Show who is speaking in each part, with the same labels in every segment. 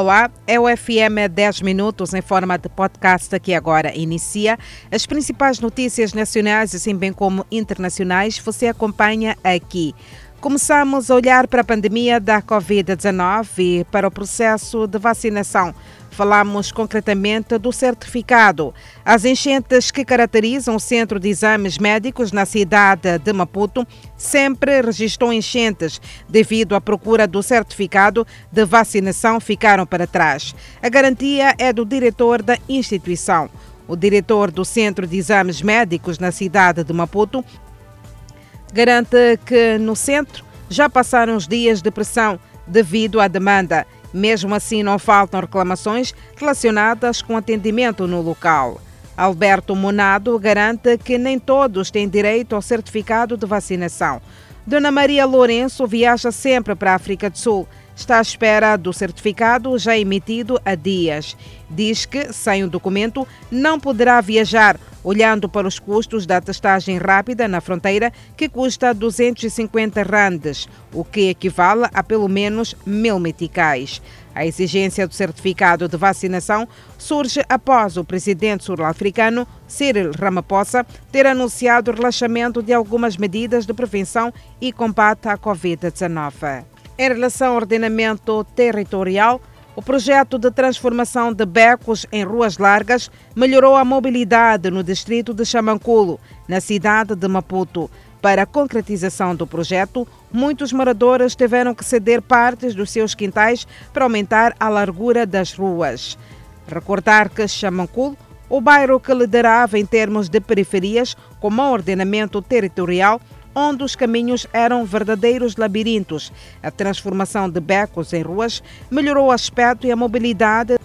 Speaker 1: Olá, é o FM 10 Minutos em forma de podcast que agora inicia. As principais notícias nacionais, assim bem como internacionais, você acompanha aqui. Começamos a olhar para a pandemia da Covid-19 e para o processo de vacinação. Falamos concretamente do certificado. As enchentes que caracterizam o Centro de Exames Médicos na cidade de Maputo sempre registrou enchentes devido à procura do certificado de vacinação ficaram para trás. A garantia é do diretor da instituição. O diretor do Centro de Exames Médicos na cidade de Maputo garante que no centro já passaram os dias de pressão devido à demanda mesmo assim, não faltam reclamações relacionadas com atendimento no local. Alberto Monado garante que nem todos têm direito ao certificado de vacinação. Dona Maria Lourenço viaja sempre para a África do Sul. Está à espera do certificado já emitido há dias. Diz que, sem o documento, não poderá viajar, olhando para os custos da testagem rápida na fronteira, que custa 250 randes, o que equivale a pelo menos mil meticais. A exigência do certificado de vacinação surge após o presidente sul-africano Cyril Ramaphosa ter anunciado o relaxamento de algumas medidas de prevenção e combate à Covid-19. Em relação ao ordenamento territorial, o projeto de transformação de becos em ruas largas melhorou a mobilidade no distrito de Chamanculo, na cidade de Maputo. Para a concretização do projeto, muitos moradores tiveram que ceder partes dos seus quintais para aumentar a largura das ruas. Recordar que Chamanculo, o bairro que liderava em termos de periferias, com mau ordenamento territorial, onde os caminhos eram verdadeiros labirintos. A transformação de becos em ruas melhorou o aspecto e a mobilidade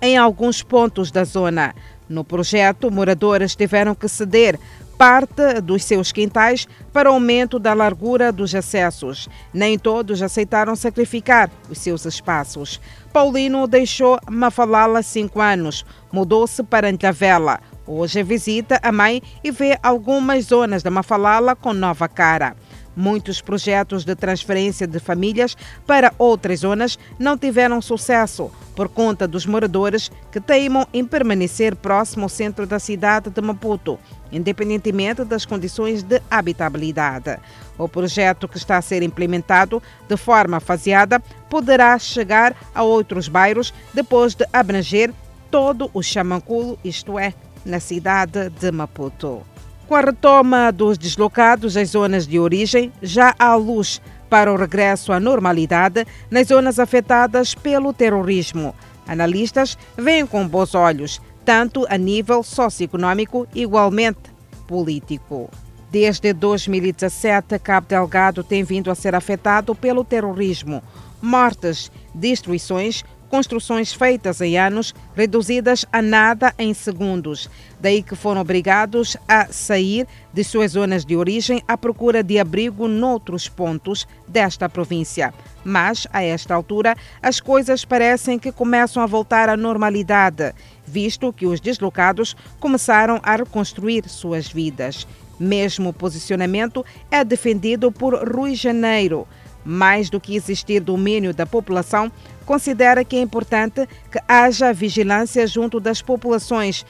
Speaker 1: em alguns pontos da zona. No projeto, moradores tiveram que ceder parte dos seus quintais para o aumento da largura dos acessos. Nem todos aceitaram sacrificar os seus espaços. Paulino deixou Mafalala cinco anos, mudou-se para Antavela. Hoje visita a mãe e vê algumas zonas da Mafalala com nova cara. Muitos projetos de transferência de famílias para outras zonas não tiveram sucesso por conta dos moradores que teimam em permanecer próximo ao centro da cidade de Maputo, independentemente das condições de habitabilidade. O projeto que está a ser implementado de forma faseada poderá chegar a outros bairros depois de abranger todo o Chamanculo, isto é, na cidade de Maputo. Com a retoma dos deslocados às zonas de origem, já há luz para o regresso à normalidade nas zonas afetadas pelo terrorismo. Analistas veem com bons olhos, tanto a nível socioeconômico, igualmente político. Desde 2017, Cabo Delgado tem vindo a ser afetado pelo terrorismo. Mortes, destruições, construções feitas em anos reduzidas a nada em segundos. Daí que foram obrigados a sair de suas zonas de origem à procura de abrigo noutros pontos desta província. Mas, a esta altura, as coisas parecem que começam a voltar à normalidade, visto que os deslocados começaram a reconstruir suas vidas. Mesmo posicionamento é defendido por Rui Janeiro. Mais do que existir domínio da população, considera que é importante que haja vigilância junto das populações,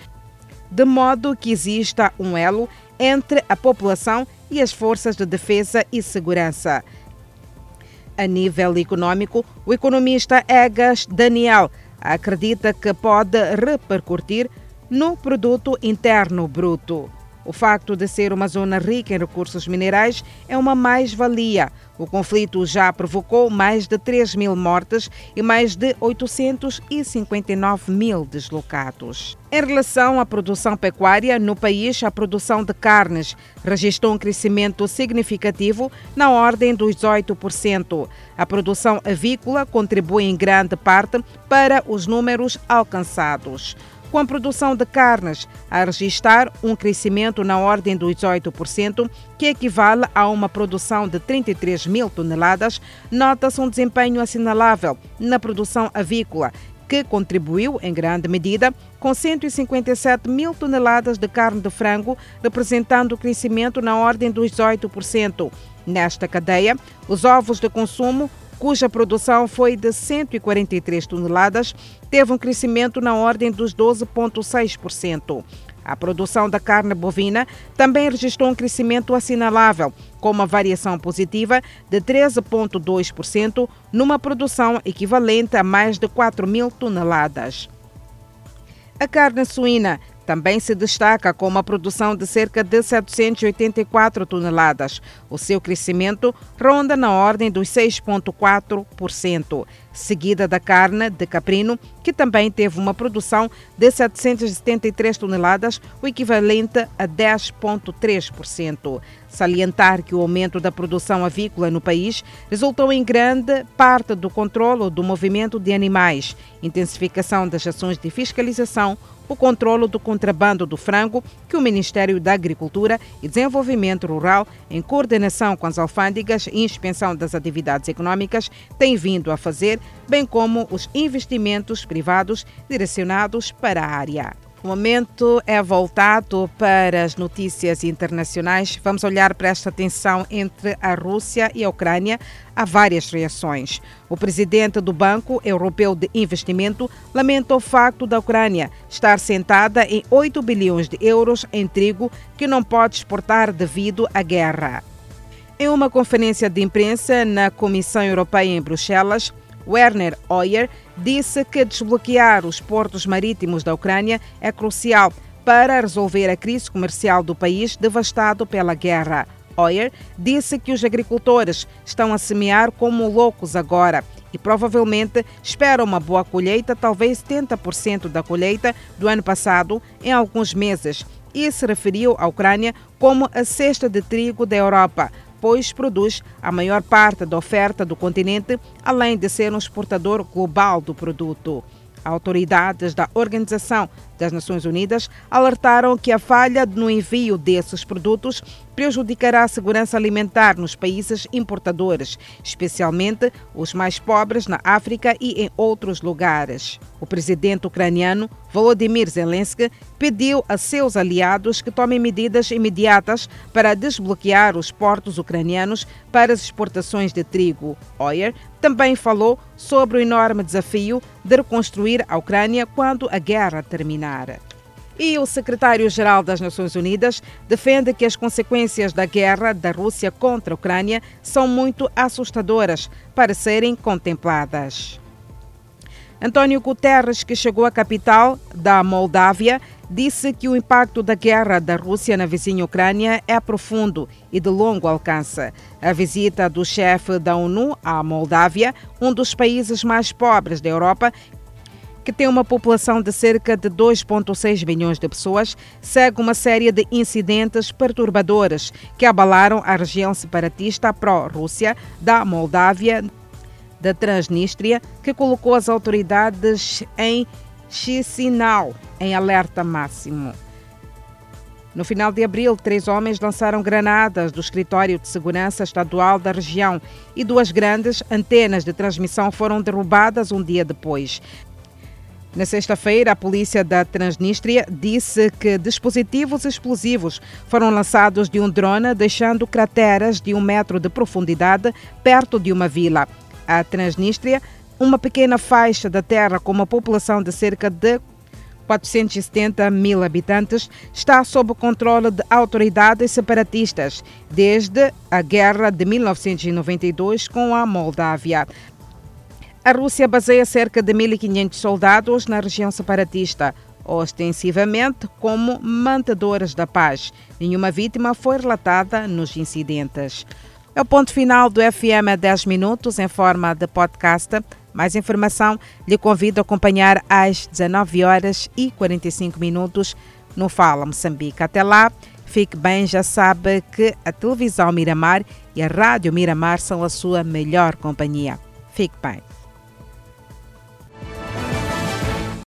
Speaker 1: de modo que exista um elo entre a população e as forças de defesa e segurança. A nível econômico, o economista Egas Daniel acredita que pode repercutir no produto interno bruto. O facto de ser uma zona rica em recursos minerais é uma mais-valia. O conflito já provocou mais de 3 mil mortes e mais de 859 mil deslocados. Em relação à produção pecuária, no país, a produção de carnes registrou um crescimento significativo na ordem dos 18%. A produção avícola contribui em grande parte para os números alcançados com a produção de carnes a registrar um crescimento na ordem dos 18%, que equivale a uma produção de 33 mil toneladas, nota-se um desempenho assinalável na produção avícola, que contribuiu em grande medida com 157 mil toneladas de carne de frango, representando o crescimento na ordem dos 18%. Nesta cadeia, os ovos de consumo cuja produção foi de 143 toneladas, teve um crescimento na ordem dos 12,6%. A produção da carne bovina também registrou um crescimento assinalável, com uma variação positiva de 13,2%, numa produção equivalente a mais de 4 mil toneladas. A carne suína também se destaca com uma produção de cerca de 784 toneladas. O seu crescimento ronda na ordem dos 6,4%, seguida da carne de caprino, que também teve uma produção de 773 toneladas, o equivalente a 10,3%. Salientar que o aumento da produção avícola no país resultou em grande parte do controlo do movimento de animais, intensificação das ações de fiscalização, o controlo do contrabando do frango que o Ministério da Agricultura e Desenvolvimento Rural, em coordenação com as alfândegas e inspeção das atividades econômicas, tem vindo a fazer, bem como os investimentos privados direcionados para a área. O momento é voltado para as notícias internacionais. Vamos olhar para esta tensão entre a Rússia e a Ucrânia. Há várias reações. O presidente do Banco Europeu de Investimento lamenta o facto da Ucrânia estar sentada em 8 bilhões de euros em trigo que não pode exportar devido à guerra. Em uma conferência de imprensa na Comissão Europeia em Bruxelas, Werner Hoyer disse que desbloquear os portos marítimos da Ucrânia é crucial para resolver a crise comercial do país devastado pela guerra. Hoyer disse que os agricultores estão a semear como loucos agora e provavelmente esperam uma boa colheita, talvez 70% da colheita do ano passado, em alguns meses, e se referiu à Ucrânia como a cesta de trigo da Europa, pois produz a maior parte da oferta do continente, além de ser um exportador global do produto. Autoridades da Organização das Nações Unidas alertaram que a falha no envio desses produtos prejudicará a segurança alimentar nos países importadores, especialmente os mais pobres na África e em outros lugares. O presidente ucraniano Volodymyr Zelensky pediu a seus aliados que tomem medidas imediatas para desbloquear os portos ucranianos para as exportações de trigo. Oyer também falou sobre o enorme desafio de reconstruir a Ucrânia quando a guerra terminar. E o secretário-geral das Nações Unidas defende que as consequências da guerra da Rússia contra a Ucrânia são muito assustadoras para serem contempladas. António Guterres, que chegou à capital da Moldávia, disse que o impacto da guerra da Rússia na vizinha Ucrânia é profundo e de longo alcance. A visita do chefe da ONU à Moldávia, um dos países mais pobres da Europa, que tem uma população de cerca de 2,6 milhões de pessoas, segue uma série de incidentes perturbadores que abalaram a região separatista pró-Rússia da Moldávia, da Transnistria, que colocou as autoridades em Chisinau em alerta máximo. No final de abril, três homens lançaram granadas do escritório de segurança estadual da região e duas grandes antenas de transmissão foram derrubadas um dia depois. Na sexta-feira, a polícia da Transnistria disse que dispositivos explosivos foram lançados de um drone, deixando crateras de um metro de profundidade perto de uma vila. A Transnistria, uma pequena faixa da terra com uma população de cerca de 470 mil habitantes, está sob controle de autoridades separatistas desde a guerra de 1992 com a Moldávia. A Rússia baseia cerca de 1.500 soldados na região separatista, ostensivamente como mantedores da paz. Nenhuma vítima foi relatada nos incidentes. É o ponto final do FM a 10 minutos em forma de podcast. Mais informação lhe convido a acompanhar às 19 horas e 45 minutos no Fala Moçambique. Até lá, fique bem, já sabe que a televisão Miramar e a rádio Miramar são a sua melhor companhia. Fique bem.